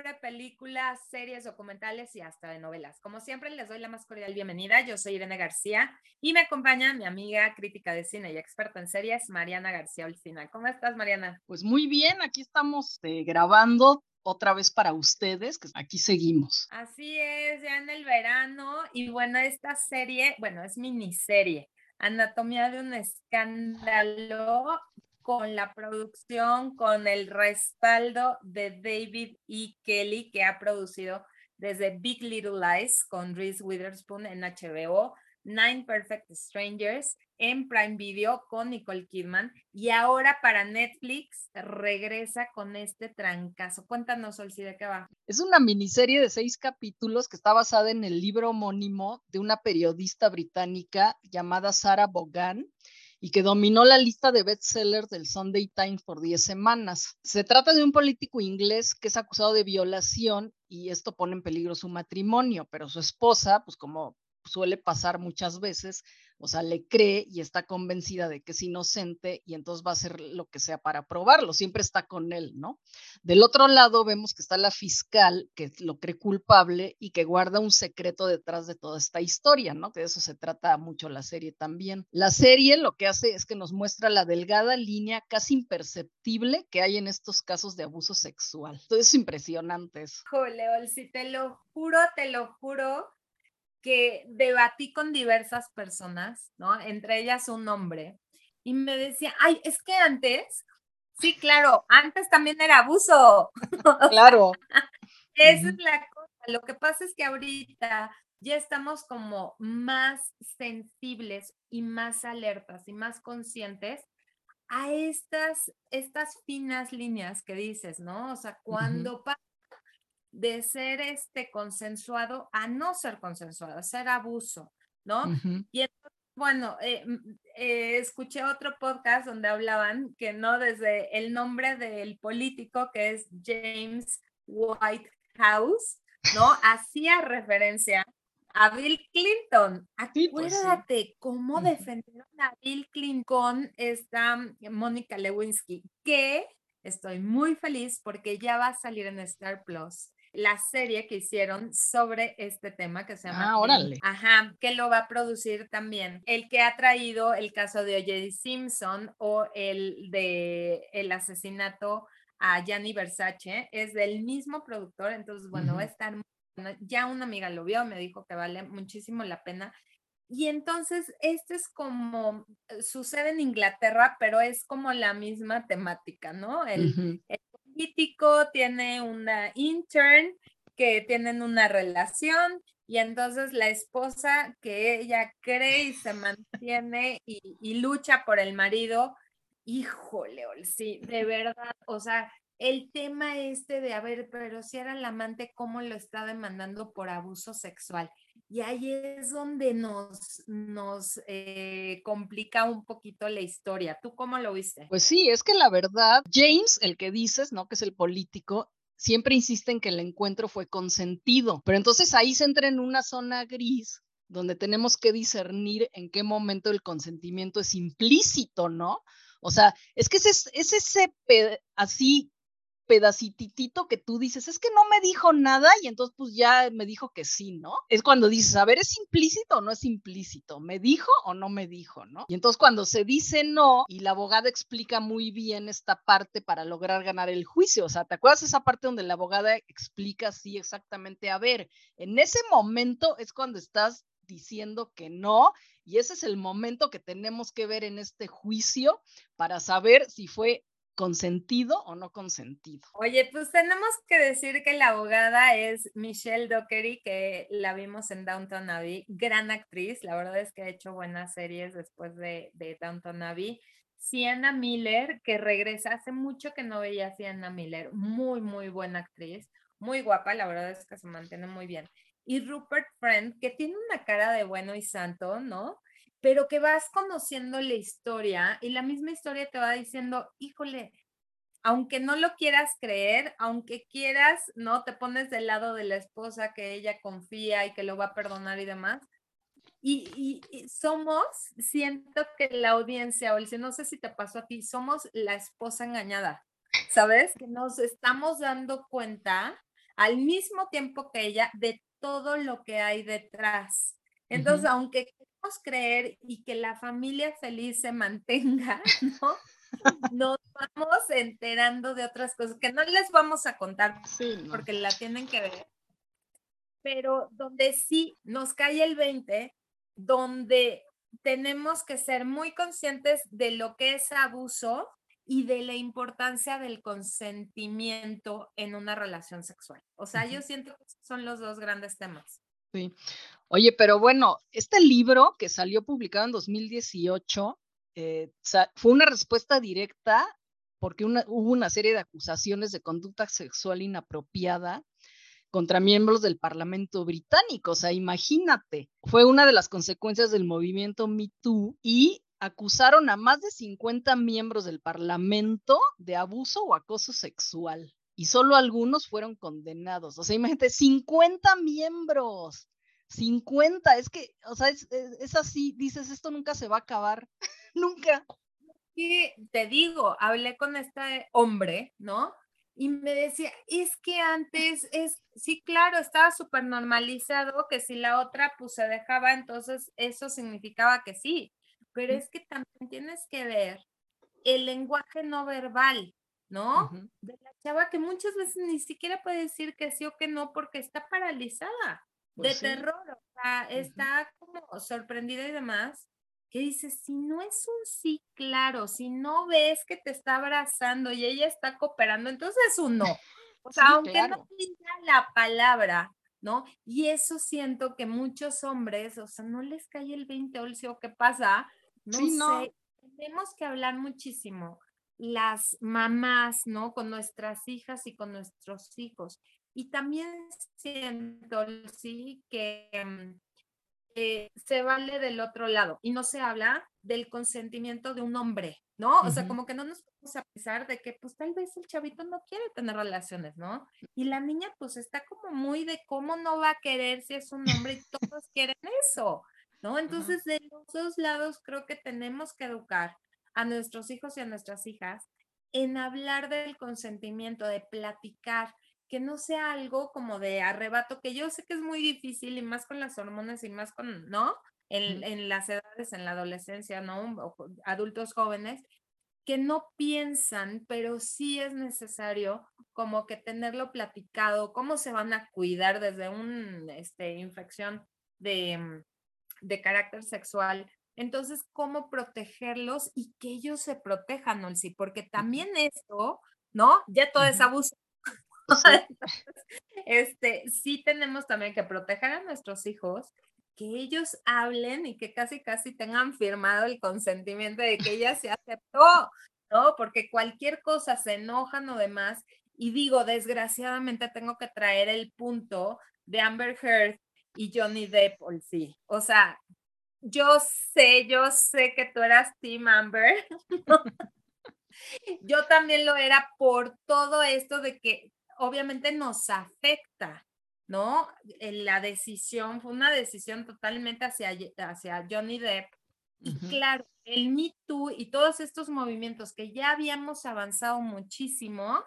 sobre películas, series, documentales y hasta de novelas. Como siempre, les doy la más cordial bienvenida. Yo soy Irene García y me acompaña mi amiga crítica de cine y experta en series, Mariana García Olcina. ¿Cómo estás, Mariana? Pues muy bien, aquí estamos eh, grabando otra vez para ustedes, que aquí seguimos. Así es, ya en el verano. Y bueno, esta serie, bueno, es miniserie. Anatomía de un escándalo con la producción, con el respaldo de David E. Kelly, que ha producido desde Big Little Lies con Reese Witherspoon en HBO, Nine Perfect Strangers en Prime Video con Nicole Kidman y ahora para Netflix regresa con este trancazo. Cuéntanos, Olsi, de qué va. Es una miniserie de seis capítulos que está basada en el libro homónimo de una periodista británica llamada Sarah Bogan y que dominó la lista de bestsellers del Sunday Times por 10 semanas. Se trata de un político inglés que es acusado de violación y esto pone en peligro su matrimonio, pero su esposa, pues como suele pasar muchas veces, o sea, le cree y está convencida de que es inocente y entonces va a hacer lo que sea para probarlo, siempre está con él, ¿no? Del otro lado vemos que está la fiscal que lo cree culpable y que guarda un secreto detrás de toda esta historia, ¿no? Que de eso se trata mucho la serie también. La serie lo que hace es que nos muestra la delgada línea casi imperceptible que hay en estos casos de abuso sexual. Todo es impresionante eso. Si te lo juro, te lo juro que debatí con diversas personas, ¿no? Entre ellas un hombre, y me decía, ay, es que antes, sí, claro, antes también era abuso. Claro. Esa es la cosa. Lo que pasa es que ahorita ya estamos como más sensibles y más alertas y más conscientes a estas, estas finas líneas que dices, ¿no? O sea, cuando pasa de ser este consensuado a no ser consensuado, a ser abuso, ¿no? Y entonces, bueno, eh, eh, escuché otro podcast donde hablaban que no desde el nombre del político que es James Whitehouse, ¿no? Hacía referencia a Bill Clinton. Pues Acuérdate cómo defendieron a Bill Clinton esta Mónica Lewinsky, que estoy muy feliz porque ya va a salir en Star Plus la serie que hicieron sobre este tema que se llama. Ah, órale. Ajá, que lo va a producir también. El que ha traído el caso de O.J. Simpson o el de el asesinato a Gianni Versace es del mismo productor, entonces, bueno, va a estar. Ya una amiga lo vio, me dijo que vale muchísimo la pena. Y entonces, este es como, eh, sucede en Inglaterra, pero es como la misma temática, ¿no? el político, tiene una intern que tienen una relación y entonces la esposa que ella cree y se mantiene y, lucha por el marido, híjole, sí, de verdad, o sea, el tema este de, a ver, pero si era el amante, ¿cómo lo está demandando por abuso sexual? Y ahí es donde nos, nos eh, complica un poquito la historia. ¿Tú cómo lo viste? Pues sí, es que la verdad, James, el que dices, ¿no? Que es el político, siempre insiste en que el encuentro fue consentido, pero entonces ahí se entra en una zona gris donde tenemos que discernir en qué momento el consentimiento es implícito, ¿no? O sea, es que es, es ese así pedacitito que tú dices, es que no me dijo nada y entonces pues ya me dijo que sí, ¿no? Es cuando dices, a ver, ¿es implícito o no es implícito? ¿Me dijo o no me dijo, no? Y entonces cuando se dice no y la abogada explica muy bien esta parte para lograr ganar el juicio, o sea, ¿te acuerdas esa parte donde la abogada explica así exactamente, a ver, en ese momento es cuando estás diciendo que no y ese es el momento que tenemos que ver en este juicio para saber si fue consentido o no consentido. Oye, pues tenemos que decir que la abogada es Michelle Dockery, que la vimos en Downton Abbey, gran actriz, la verdad es que ha hecho buenas series después de, de Downton Abbey. Sienna Miller, que regresa, hace mucho que no veía a Sienna Miller, muy, muy buena actriz, muy guapa, la verdad es que se mantiene muy bien. Y Rupert Friend, que tiene una cara de bueno y santo, ¿no? Pero que vas conociendo la historia y la misma historia te va diciendo, híjole, aunque no lo quieras creer, aunque quieras, ¿no? Te pones del lado de la esposa que ella confía y que lo va a perdonar y demás. Y, somos, siento que la audiencia, o el, no sé si te pasó a ti, somos la esposa engañada, ¿sabes? Que nos estamos dando cuenta al mismo tiempo que ella de todo lo que hay detrás. Entonces, aunque queremos creer y que la familia feliz se mantenga, ¿no? Nos vamos enterando de otras cosas que no les vamos a contar porque la tienen que ver. Pero donde sí nos cae el 20, donde tenemos que ser muy conscientes de lo que es abuso y de la importancia del consentimiento en una relación sexual. O sea, yo siento que son los dos grandes temas. Sí. Oye, pero bueno, este libro que salió publicado en 2018 eh, fue una respuesta directa porque hubo una serie de acusaciones de conducta sexual inapropiada contra miembros del Parlamento británico. O sea, imagínate, fue una de las consecuencias del movimiento Me Too y acusaron a más de 50 miembros del Parlamento de abuso o acoso sexual y solo algunos fueron condenados. O sea, imagínate, 50 miembros. 50, es que, o sea, es, así, dices, esto nunca se va a acabar, nunca. Y te digo, hablé con este hombre, ¿no? Y me decía, es que antes es, sí, claro, estaba súper normalizado que si la otra pues se dejaba, entonces eso significaba que sí, pero es que también tienes que ver el lenguaje no verbal, ¿no? De la chava que muchas veces ni siquiera puede decir que sí o que no porque está paralizada pues de terror, o sea, está como sorprendida y demás, que dice, si no es un sí claro, si no ves que te está abrazando y ella está cooperando, entonces es un no. O sea, aunque no diga la palabra, ¿no? Y eso siento que muchos hombres, o sea, no les cae el 20 o qué pasa, no sé, tenemos que hablar muchísimo las mamás, ¿no? Con nuestras hijas y con nuestros hijos. Y también siento, sí, que mm, eh, se vale del otro lado y no se habla del consentimiento de un hombre, ¿no? O sea, como que no nos podemos a pesar de que pues tal vez el chavito no quiere tener relaciones, ¿no? Y la niña pues está como muy de cómo no va a querer si es un hombre y todos quieren eso. ¿no? Entonces, de los dos lados creo que tenemos que educar a nuestros hijos y a nuestras hijas en hablar del consentimiento, de platicar, que no sea algo como de arrebato, que yo sé que es muy difícil y más con las hormonas y más con, ¿no? En, en las edades, en la adolescencia, ¿no? adultos jóvenes, que no piensan, pero sí es necesario como que tenerlo platicado, cómo se van a cuidar desde una este, infección de, mm, de carácter sexual. Entonces, ¿cómo protegerlos y que ellos se protejan, sí Porque también esto, ¿no? Ya todo es abuso. este, sí tenemos también que proteger a nuestros hijos, que ellos hablen y que casi, casi tengan firmado el consentimiento de que ella se aceptó, ¿no? Porque cualquier cosa se enojan o demás. Y digo, desgraciadamente tengo que traer el punto de Amber Heard y Johnny Depp, sí. O sea, yo sé, yo sé que tú eras Team Amber. yo también lo era por todo esto de que obviamente nos afecta, ¿no? La decisión fue una decisión totalmente hacia, hacia Johnny Depp. Y claro, el Me Too y todos estos movimientos que ya habíamos avanzado muchísimo,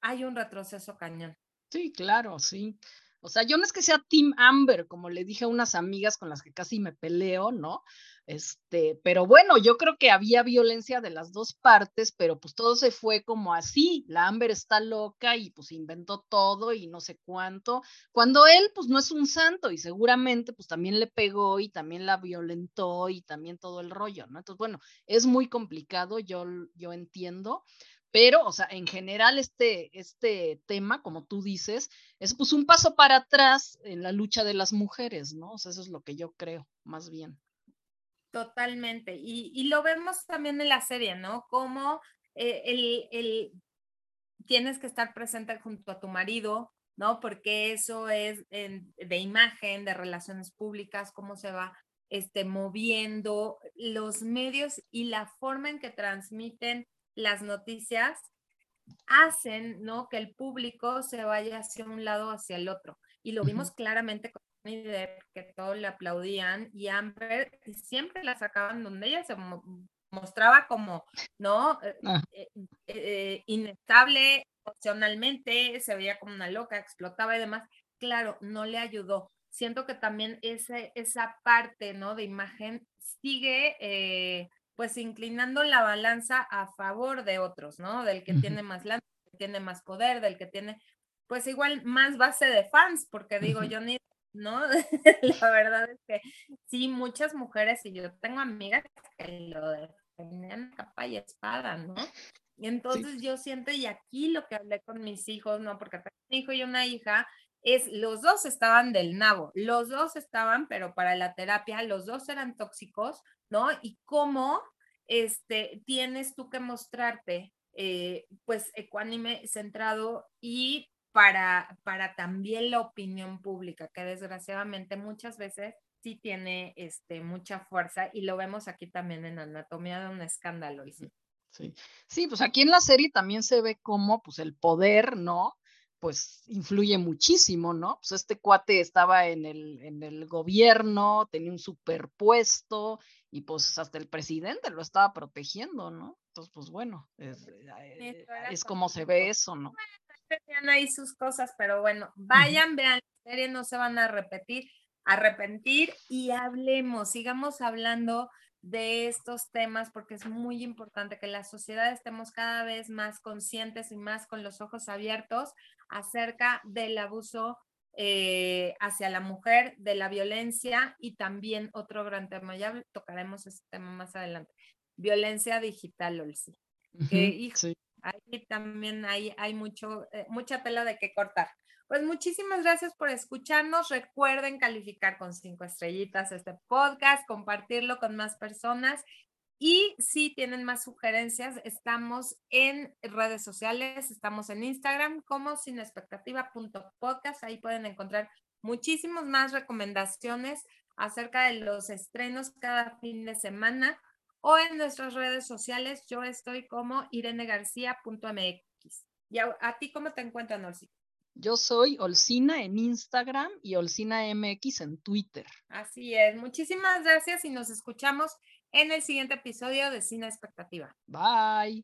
hay un retroceso cañón. Sí, claro, sí. O sea, yo no es que sea Team Amber, como le dije a unas amigas con las que casi me peleo, ¿no? Este, pero bueno, yo creo que había violencia de las dos partes, pero pues todo se fue como así. La Amber está loca y pues inventó todo y no sé cuánto, cuando él pues no es un santo y seguramente pues también le pegó y también la violentó y también todo el rollo, ¿no? Entonces, bueno, es muy complicado, yo, yo entiendo, pero, o sea, en general este, este tema, como tú dices, es pues un paso para atrás en la lucha de las mujeres, ¿no? O sea, eso es lo que yo creo, más bien. Totalmente. Y, lo vemos también en la serie, ¿no? Como eh, el, el, tienes que estar presente junto a tu marido, ¿no? Porque eso es de imagen, de relaciones públicas, cómo se va este, moviendo los medios y la forma en que transmiten las noticias hacen, ¿no? Que el público se vaya hacia un lado o hacia el otro. Y lo vimos claramente con Depp, que todos le aplaudían, y Amber siempre la sacaban donde ella se mostraba como, ¿no? Eh, ah. eh, eh, inestable, emocionalmente, se veía como una loca, explotaba y demás. Claro, no le ayudó. Siento que también ese, esa parte, ¿no? De imagen sigue, eh, pues, inclinando la balanza a favor de otros, ¿no? Del que tiene más lana, del que tiene más poder, del que tiene, pues, igual más base de fans, porque digo, yo ni ¿no? la verdad es que sí, muchas mujeres, y yo tengo amigas que lo defendían capa y espada, ¿no? Y entonces yo siento, y aquí lo que hablé con mis hijos, ¿no? Porque tengo un hijo y una hija, es los dos estaban del nabo, los dos estaban, pero para la terapia, los dos eran tóxicos, ¿no? Y cómo este, tienes tú que mostrarte, eh, pues, ecuánime, centrado y para, para también la opinión pública, que desgraciadamente muchas veces sí tiene este, mucha fuerza y lo vemos aquí también en Anatomía de un escándalo. Sí. sí, pues aquí en la serie también se ve cómo pues el poder, ¿no? Pues influye muchísimo, ¿no? Pues este cuate estaba en el, en el gobierno, tenía un superpuesto y pues hasta el presidente lo estaba protegiendo, ¿no? Entonces, pues bueno, es, eh, es como se ve eso, ¿no? Tenían ahí sus cosas, pero bueno, vayan, vean la serie, no se van a repetir, arrepentir y hablemos, sigamos hablando de estos temas porque es muy importante que la sociedad estemos cada vez más conscientes y más con los ojos abiertos acerca del abuso eh, hacia la mujer, de la violencia y también otro gran tema, ya tocaremos ese tema más adelante, violencia digital, Olsi. Que, ahí también hay, hay mucho, eh, mucha tela de que cortar. Pues muchísimas gracias por escucharnos. Recuerden calificar con cinco estrellitas este podcast, compartirlo con más personas. Y si tienen más sugerencias, estamos en redes sociales, estamos en Instagram como sinexpectativa.podcast. Ahí pueden encontrar muchísimas más recomendaciones acerca de los estrenos cada fin de semana o en nuestras redes sociales. Yo estoy como irenegarcía.mx. ¿Y a, a, ti cómo te encuentran, Olcina? Yo soy Olcina en Instagram y Olcina MX en Twitter. Así es. Muchísimas gracias y nos escuchamos en el siguiente episodio de Cine Expectativa. Bye.